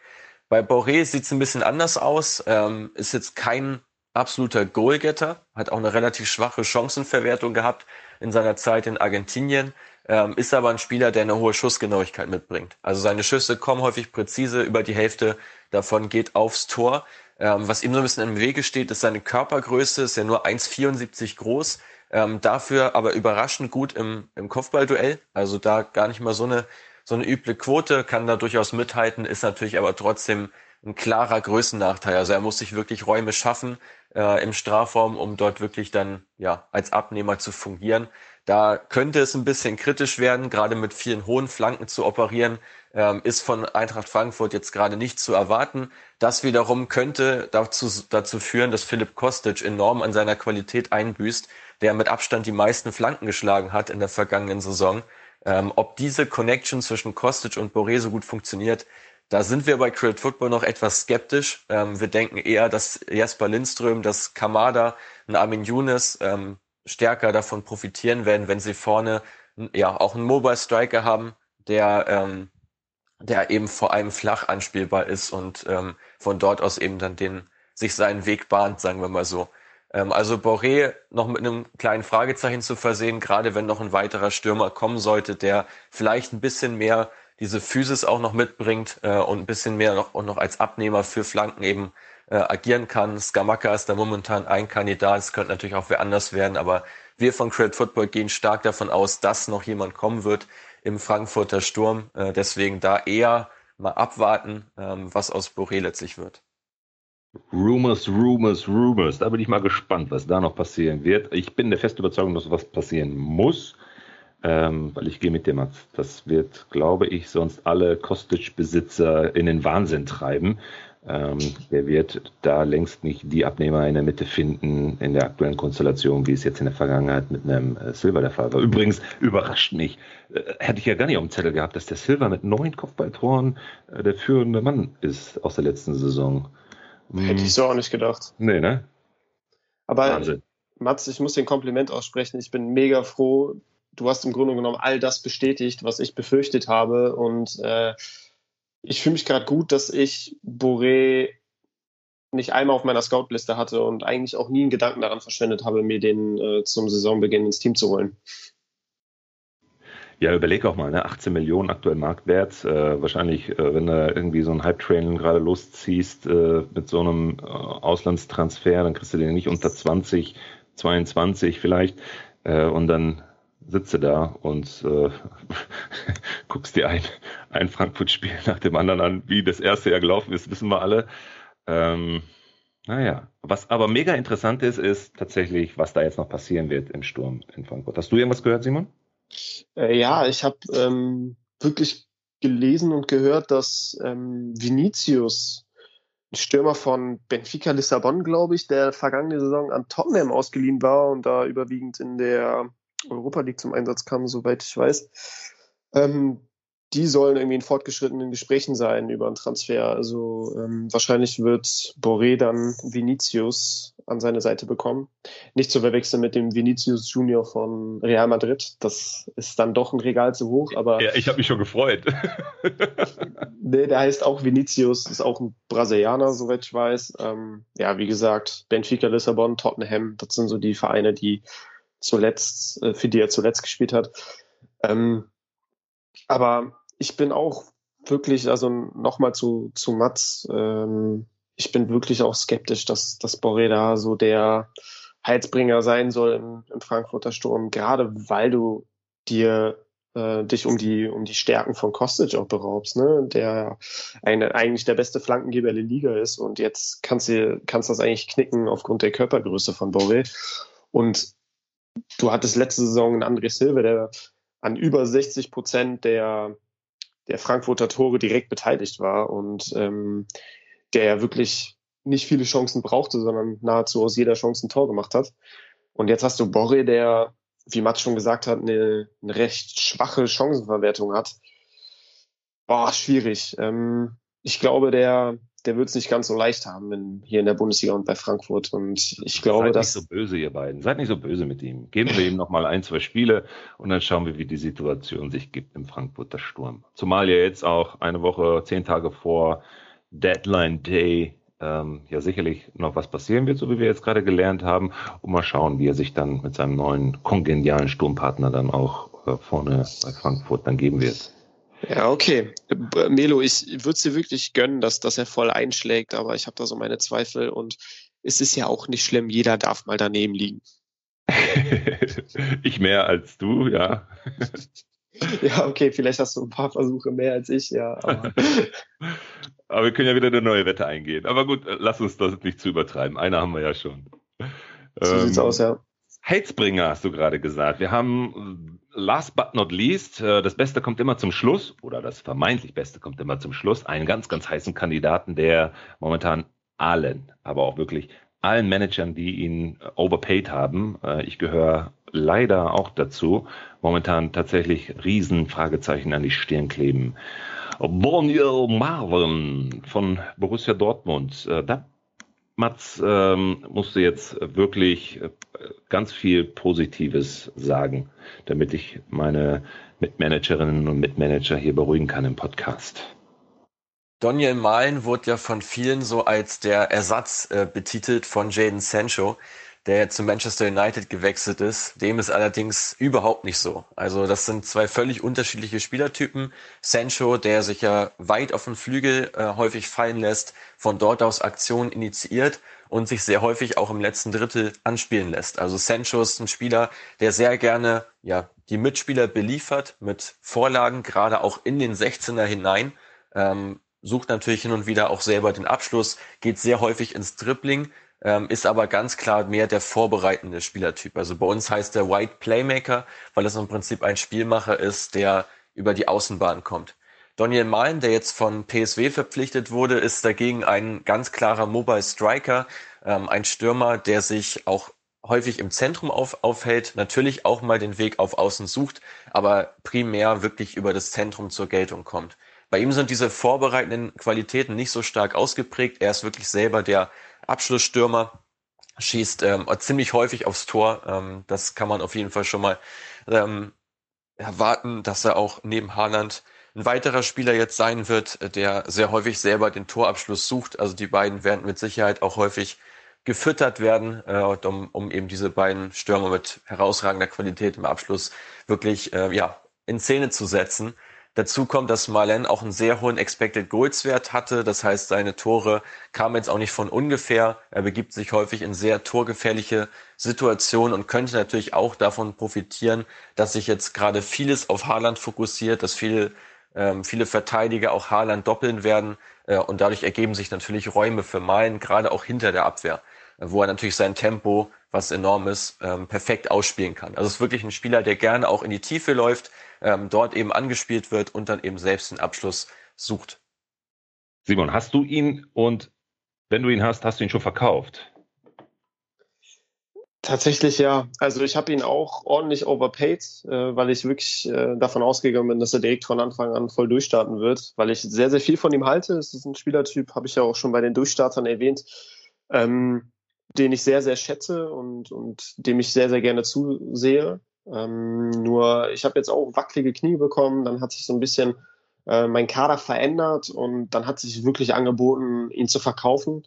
Bei Boré sieht es ein bisschen anders aus, ähm, ist jetzt kein absoluter Goalgetter, hat auch eine relativ schwache Chancenverwertung gehabt in seiner Zeit in Argentinien, ähm, ist aber ein Spieler, der eine hohe Schussgenauigkeit mitbringt. Also seine Schüsse kommen häufig präzise, über die Hälfte davon geht aufs Tor. Ähm, was ihm so ein bisschen im Wege steht, ist seine Körpergröße, ist ja nur 1,74 groß, ähm, dafür aber überraschend gut im, im Kopfballduell. Also da gar nicht mal so eine, so eine üble Quote, kann da durchaus mithalten, ist natürlich aber trotzdem ein klarer Größennachteil. Also er muss sich wirklich Räume schaffen äh, im Strafraum, um dort wirklich dann ja als Abnehmer zu fungieren. Da könnte es ein bisschen kritisch werden, gerade mit vielen hohen Flanken zu operieren, ähm, ist von Eintracht Frankfurt jetzt gerade nicht zu erwarten. Das wiederum könnte dazu, dazu führen, dass Philipp Kostic enorm an seiner Qualität einbüßt, der mit Abstand die meisten Flanken geschlagen hat in der vergangenen Saison. Ähm, ob diese Connection zwischen Kostic und Boré so gut funktioniert, da sind wir bei Create Football noch etwas skeptisch. Ähm, wir denken eher, dass Jasper Lindström, dass Kamada und Armin Younes ähm, stärker davon profitieren werden, wenn sie vorne ja auch einen Mobile Striker haben, der ähm, der eben vor allem flach anspielbar ist und ähm, von dort aus eben dann den sich seinen Weg bahnt, sagen wir mal so. Ähm, also Boré noch mit einem kleinen Fragezeichen zu versehen, gerade wenn noch ein weiterer Stürmer kommen sollte, der vielleicht ein bisschen mehr diese Physis auch noch mitbringt äh, und ein bisschen mehr noch, und noch als Abnehmer für Flanken eben äh, agieren kann. Skamaka ist da momentan ein Kandidat, es könnte natürlich auch wer anders werden, aber wir von Credit Football gehen stark davon aus, dass noch jemand kommen wird im Frankfurter Sturm. Äh, deswegen da eher mal abwarten, ähm, was aus Boré letztlich wird. Rumors, Rumors, Rumors. Da bin ich mal gespannt, was da noch passieren wird. Ich bin der festen Überzeugung, dass was passieren muss ähm, weil ich gehe mit dem, das wird, glaube ich, sonst alle Kostic-Besitzer in den Wahnsinn treiben. Ähm, der wird da längst nicht die Abnehmer in der Mitte finden, in der aktuellen Konstellation, wie es jetzt in der Vergangenheit mit einem äh, Silver der Fall war. Übrigens überrascht mich, äh, hätte ich ja gar nicht auf dem Zettel gehabt, dass der Silver mit neun Kopfballtoren äh, der führende Mann ist aus der letzten Saison. Hm. Hätte ich so auch nicht gedacht. Nee, ne? Aber Wahnsinn. Mats, ich muss den Kompliment aussprechen. Ich bin mega froh, du hast im Grunde genommen all das bestätigt, was ich befürchtet habe. Und äh, ich fühle mich gerade gut, dass ich Boré nicht einmal auf meiner Scout-Liste hatte und eigentlich auch nie einen Gedanken daran verschwendet habe, mir den äh, zum Saisonbeginn ins Team zu holen. Ja, überleg auch mal, ne? 18 Millionen aktuell Marktwert. Äh, wahrscheinlich, äh, wenn du irgendwie so ein Hype-Train gerade losziehst äh, mit so einem äh, Auslandstransfer, dann kriegst du den nicht unter 20, 22 vielleicht. Äh, und dann sitze da und äh, guckst dir ein, ein Frankfurt-Spiel nach dem anderen an, wie das erste Jahr gelaufen ist, wissen wir alle. Ähm, naja, was aber mega interessant ist, ist tatsächlich, was da jetzt noch passieren wird im Sturm in Frankfurt. Hast du irgendwas gehört, Simon? Äh, ja, ich habe ähm, wirklich gelesen und gehört, dass ähm, Vinicius, ein Stürmer von Benfica Lissabon, glaube ich, der vergangene Saison an Tottenham ausgeliehen war und da überwiegend in der Europa League zum Einsatz kam, soweit ich weiß. Ähm, die sollen irgendwie in fortgeschrittenen Gesprächen sein über einen Transfer. Also ähm, wahrscheinlich wird Boré dann Vinicius an seine Seite bekommen. Nicht zu verwechseln mit dem Vinicius Junior von Real Madrid. Das ist dann doch ein Regal zu hoch, aber. Ja, ich habe mich schon gefreut. nee, der heißt auch Vinicius, ist auch ein Brasilianer, soweit ich weiß. Ähm, ja, wie gesagt, Benfica Lissabon, Tottenham, das sind so die Vereine, die zuletzt, äh, für die er zuletzt gespielt hat. Ähm, aber ich bin auch wirklich, also nochmal zu, zu Mats, ähm, ich bin wirklich auch skeptisch, dass, dass Boré da so der Heilsbringer sein soll im, im Frankfurter Sturm, gerade weil du dir äh, dich um die, um die Stärken von Kostic auch beraubst, ne? der eine, eigentlich der beste Flankengeber der Liga ist und jetzt kannst du kannst das eigentlich knicken aufgrund der Körpergröße von Borrell. Und du hattest letzte Saison einen André Silva, der an über 60 Prozent der, der Frankfurter Tore direkt beteiligt war und ähm, der ja wirklich nicht viele Chancen brauchte, sondern nahezu aus jeder Chance ein Tor gemacht hat. Und jetzt hast du Borre, der, wie Matt schon gesagt hat, eine, eine recht schwache Chancenverwertung hat. Boah, schwierig. Ähm, ich glaube, der, der wird es nicht ganz so leicht haben in, hier in der Bundesliga und bei Frankfurt. Und ich glaube, Seid dass. nicht so böse, ihr beiden. Seid nicht so böse mit ihm. Geben wir ihm noch mal ein, zwei Spiele und dann schauen wir, wie die Situation sich gibt im Frankfurter Sturm. Zumal ja jetzt auch eine Woche, zehn Tage vor Deadline Day ähm, ja sicherlich noch was passieren wird, so wie wir jetzt gerade gelernt haben. Und mal schauen, wie er sich dann mit seinem neuen kongenialen Sturmpartner dann auch äh, vorne bei Frankfurt dann geben wird. Ja, okay. Melo, ich würde es dir wirklich gönnen, dass, dass er voll einschlägt, aber ich habe da so meine Zweifel und es ist ja auch nicht schlimm, jeder darf mal daneben liegen. ich mehr als du, ja. ja, okay, vielleicht hast du ein paar Versuche mehr als ich, ja. Aber, aber wir können ja wieder eine neue Wette eingehen. Aber gut, lass uns das nicht zu übertreiben. Eine haben wir ja schon. So ähm, sieht's aus, ja. Hatesbringer hast du gerade gesagt. Wir haben last but not least, äh, das Beste kommt immer zum Schluss oder das vermeintlich Beste kommt immer zum Schluss, einen ganz, ganz heißen Kandidaten, der momentan allen, aber auch wirklich allen Managern, die ihn overpaid haben, äh, ich gehöre leider auch dazu, momentan tatsächlich riesen Fragezeichen an die Stirn kleben. Borneo Marvin von Borussia Dortmund. Äh, da Mats ähm, musste jetzt wirklich äh, ganz viel Positives sagen, damit ich meine Mitmanagerinnen und Mitmanager hier beruhigen kann im Podcast. Daniel Malen wurde ja von vielen so als der Ersatz äh, betitelt von Jaden Sancho der zu Manchester United gewechselt ist. Dem ist allerdings überhaupt nicht so. Also das sind zwei völlig unterschiedliche Spielertypen. Sancho, der sich ja weit auf den Flügel äh, häufig fallen lässt, von dort aus Aktionen initiiert und sich sehr häufig auch im letzten Drittel anspielen lässt. Also Sancho ist ein Spieler, der sehr gerne ja die Mitspieler beliefert mit Vorlagen, gerade auch in den 16er hinein. Ähm, sucht natürlich hin und wieder auch selber den Abschluss, geht sehr häufig ins Dribbling, ähm, ist aber ganz klar mehr der vorbereitende Spielertyp. Also bei uns heißt der White Playmaker, weil es im Prinzip ein Spielmacher ist, der über die Außenbahn kommt. Daniel Malen, der jetzt von PSW verpflichtet wurde, ist dagegen ein ganz klarer Mobile Striker, ähm, ein Stürmer, der sich auch häufig im Zentrum auf, aufhält, natürlich auch mal den Weg auf Außen sucht, aber primär wirklich über das Zentrum zur Geltung kommt. Bei ihm sind diese vorbereitenden Qualitäten nicht so stark ausgeprägt. Er ist wirklich selber der Abschlussstürmer, schießt ähm, ziemlich häufig aufs Tor. Ähm, das kann man auf jeden Fall schon mal ähm, erwarten, dass er auch neben Haaland ein weiterer Spieler jetzt sein wird, der sehr häufig selber den Torabschluss sucht. Also die beiden werden mit Sicherheit auch häufig gefüttert werden, äh, um, um eben diese beiden Stürmer mit herausragender Qualität im Abschluss wirklich äh, ja, in Szene zu setzen. Dazu kommt, dass Marlen auch einen sehr hohen Expected Goals Wert hatte. Das heißt, seine Tore kamen jetzt auch nicht von ungefähr. Er begibt sich häufig in sehr torgefährliche Situationen und könnte natürlich auch davon profitieren, dass sich jetzt gerade vieles auf Haaland fokussiert, dass viele, ähm, viele Verteidiger auch Haaland doppeln werden. Äh, und dadurch ergeben sich natürlich Räume für Malen, gerade auch hinter der Abwehr, wo er natürlich sein Tempo, was enorm ist, ähm, perfekt ausspielen kann. Also es ist wirklich ein Spieler, der gerne auch in die Tiefe läuft, ähm, dort eben angespielt wird und dann eben selbst den Abschluss sucht. Simon, hast du ihn und wenn du ihn hast, hast du ihn schon verkauft? Tatsächlich ja. Also ich habe ihn auch ordentlich overpaid, äh, weil ich wirklich äh, davon ausgegangen bin, dass er direkt von Anfang an voll durchstarten wird, weil ich sehr, sehr viel von ihm halte. Es ist ein Spielertyp, habe ich ja auch schon bei den Durchstartern erwähnt, ähm, den ich sehr, sehr schätze und, und dem ich sehr, sehr gerne zusehe. Ähm, nur ich habe jetzt auch wackelige Knie bekommen, dann hat sich so ein bisschen äh, mein Kader verändert und dann hat sich wirklich angeboten, ihn zu verkaufen.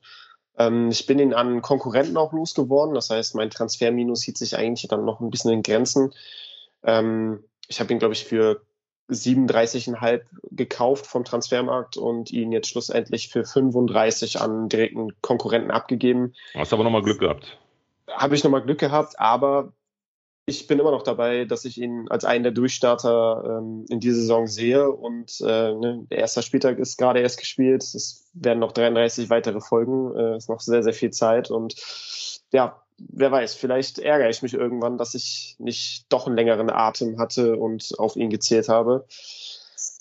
Ähm, ich bin ihn an Konkurrenten auch losgeworden, das heißt, mein Transferminus hielt sich eigentlich dann noch ein bisschen in Grenzen. Ähm, ich habe ihn, glaube ich, für 37,5 gekauft vom Transfermarkt und ihn jetzt schlussendlich für 35 an direkten Konkurrenten abgegeben. Hast aber nochmal Glück gehabt. Habe ich nochmal Glück gehabt, aber ich bin immer noch dabei, dass ich ihn als einen der Durchstarter ähm, in dieser Saison sehe. Und äh, ne, der erste Spieltag ist gerade erst gespielt. Es werden noch 33 weitere Folgen. Äh, ist noch sehr, sehr viel Zeit. Und ja, wer weiß, vielleicht ärgere ich mich irgendwann, dass ich nicht doch einen längeren Atem hatte und auf ihn gezählt habe.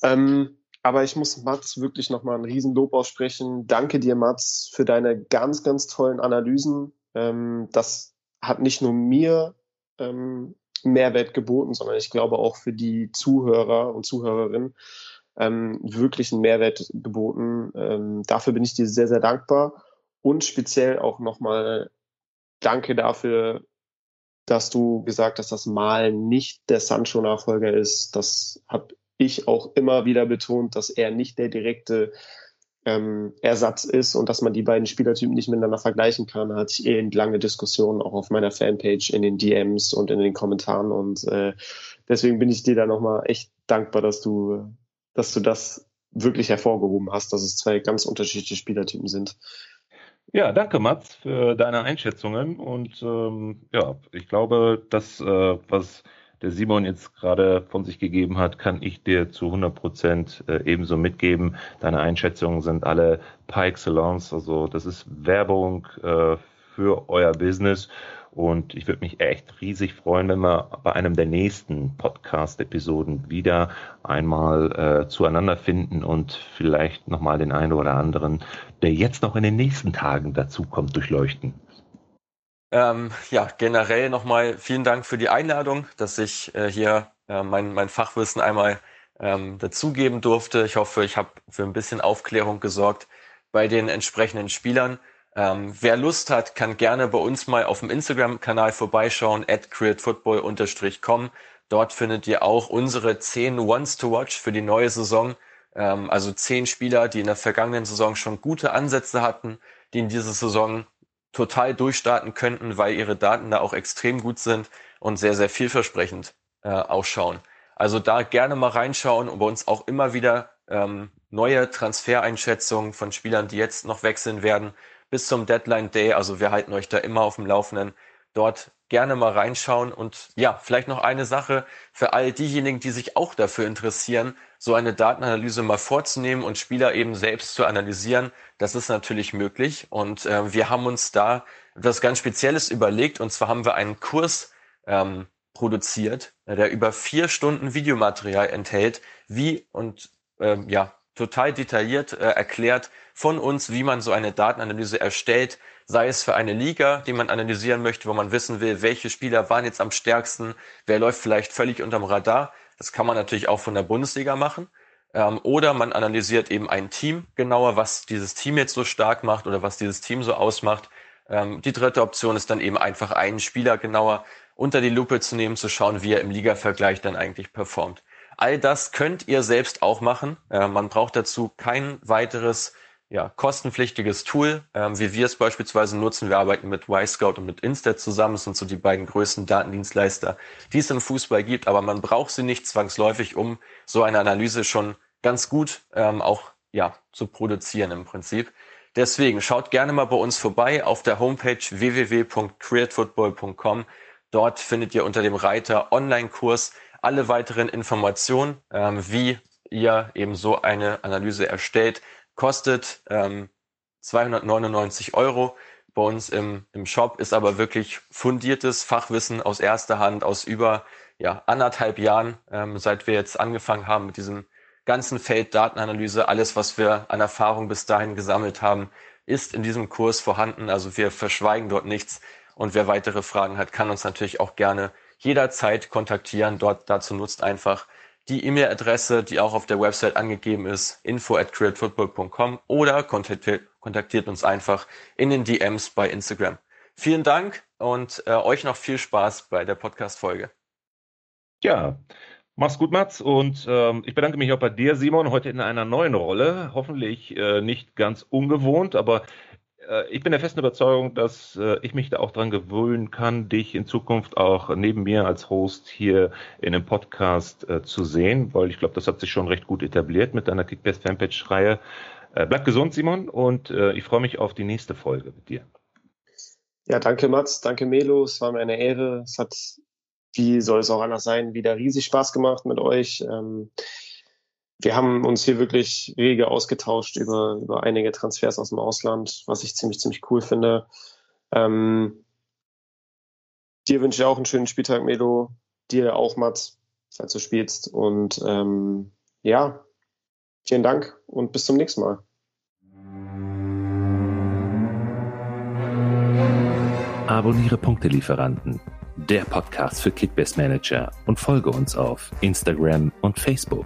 Ähm, aber ich muss Mats wirklich nochmal ein Riesenlob aussprechen. Danke dir, Mats, für deine ganz, ganz tollen Analysen. Ähm, das hat nicht nur mir ähm, Mehrwert geboten, sondern ich glaube auch für die Zuhörer und Zuhörerinnen ähm, wirklich einen Mehrwert geboten. Ähm, dafür bin ich dir sehr, sehr dankbar und speziell auch nochmal danke dafür, dass du gesagt hast, dass Malen nicht der Sancho-Nachfolger ist. Das habe ich auch immer wieder betont, dass er nicht der direkte ähm, Ersatz ist und dass man die beiden Spielertypen nicht miteinander vergleichen kann, Da hatte ich eben lange Diskussionen auch auf meiner Fanpage, in den DMs und in den Kommentaren und äh, deswegen bin ich dir da nochmal echt dankbar, dass du, dass du das wirklich hervorgehoben hast, dass es zwei ganz unterschiedliche Spielertypen sind. Ja, danke Mats für deine Einschätzungen und ähm, ja, ich glaube, das, äh, was der Simon jetzt gerade von sich gegeben hat, kann ich dir zu 100 Prozent äh, ebenso mitgeben. Deine Einschätzungen sind alle par excellence. Also das ist Werbung äh, für euer Business. Und ich würde mich echt riesig freuen, wenn wir bei einem der nächsten Podcast-Episoden wieder einmal äh, zueinander finden und vielleicht nochmal den einen oder anderen, der jetzt noch in den nächsten Tagen dazu kommt, durchleuchten. Ähm, ja, generell nochmal vielen Dank für die Einladung, dass ich äh, hier äh, mein, mein Fachwissen einmal ähm, dazugeben durfte. Ich hoffe, ich habe für ein bisschen Aufklärung gesorgt bei den entsprechenden Spielern. Ähm, wer Lust hat, kann gerne bei uns mal auf dem Instagram-Kanal vorbeischauen, at createfootball-com. Dort findet ihr auch unsere 10 Ones to Watch für die neue Saison. Ähm, also 10 Spieler, die in der vergangenen Saison schon gute Ansätze hatten, die in dieser Saison total durchstarten könnten, weil ihre Daten da auch extrem gut sind und sehr, sehr vielversprechend äh, ausschauen. Also da gerne mal reinschauen und bei uns auch immer wieder ähm, neue Transfereinschätzungen von Spielern, die jetzt noch wechseln werden, bis zum Deadline Day. Also wir halten euch da immer auf dem Laufenden. Dort gerne mal reinschauen und ja, vielleicht noch eine Sache für all diejenigen, die sich auch dafür interessieren, so eine Datenanalyse mal vorzunehmen und Spieler eben selbst zu analysieren. Das ist natürlich möglich und äh, wir haben uns da etwas ganz Spezielles überlegt und zwar haben wir einen Kurs ähm, produziert, der über vier Stunden Videomaterial enthält, wie und ähm, ja total detailliert äh, erklärt von uns, wie man so eine Datenanalyse erstellt, sei es für eine Liga, die man analysieren möchte, wo man wissen will, welche Spieler waren jetzt am stärksten, wer läuft vielleicht völlig unterm Radar, das kann man natürlich auch von der Bundesliga machen. Ähm, oder man analysiert eben ein Team genauer, was dieses Team jetzt so stark macht oder was dieses Team so ausmacht. Ähm, die dritte Option ist dann eben einfach einen Spieler genauer unter die Lupe zu nehmen, zu schauen, wie er im Liga-Vergleich dann eigentlich performt. All das könnt ihr selbst auch machen. Äh, man braucht dazu kein weiteres ja, kostenpflichtiges Tool, ähm, wie wir es beispielsweise nutzen. Wir arbeiten mit Y-Scout und mit Instat zusammen. Das sind so die beiden größten Datendienstleister, die es im Fußball gibt. Aber man braucht sie nicht zwangsläufig, um so eine Analyse schon ganz gut ähm, auch ja, zu produzieren im Prinzip. Deswegen schaut gerne mal bei uns vorbei auf der Homepage www.createfootball.com. Dort findet ihr unter dem Reiter Online-Kurs alle weiteren Informationen, ähm, wie ihr eben so eine Analyse erstellt, kostet ähm, 299 Euro bei uns im, im Shop, ist aber wirklich fundiertes Fachwissen aus erster Hand, aus über ja, anderthalb Jahren, ähm, seit wir jetzt angefangen haben mit diesem ganzen Feld Datenanalyse. Alles, was wir an Erfahrung bis dahin gesammelt haben, ist in diesem Kurs vorhanden. Also wir verschweigen dort nichts. Und wer weitere Fragen hat, kann uns natürlich auch gerne jederzeit kontaktieren. Dort dazu nutzt einfach die E-Mail-Adresse, die auch auf der Website angegeben ist, info at createfootball.com oder kontaktiert, uns einfach in den DMs bei Instagram. Vielen Dank und äh, euch noch viel Spaß bei der Podcast-Folge. Ja, mach's gut, Mats. Und ähm, ich bedanke mich auch bei dir, Simon, heute in einer neuen Rolle. Hoffentlich äh, nicht ganz ungewohnt, aber ich bin der festen Überzeugung, dass äh, ich mich da auch dran gewöhnen kann, dich in Zukunft auch neben mir als Host hier in einem Podcast äh, zu sehen, weil ich glaube, das hat sich schon recht gut etabliert mit deiner Kickbase Fanpage-Reihe. Bleib gesund, Simon, und ich freue mich auf die nächste Folge mit dir. Ja, danke Mats, danke Melo, es war mir eine Ehre. Es hat wie soll es auch anders sein, wieder riesig Spaß gemacht mit euch. Wir haben uns hier wirklich rege ausgetauscht über, über einige Transfers aus dem Ausland, was ich ziemlich, ziemlich cool finde. Ähm, dir wünsche ich auch einen schönen Spieltag, Melo. Dir auch, Mats, falls du spielst. Und ähm, ja, vielen Dank und bis zum nächsten Mal. Abonniere Punktelieferanten, der Podcast für Kickbase Manager und folge uns auf Instagram und Facebook.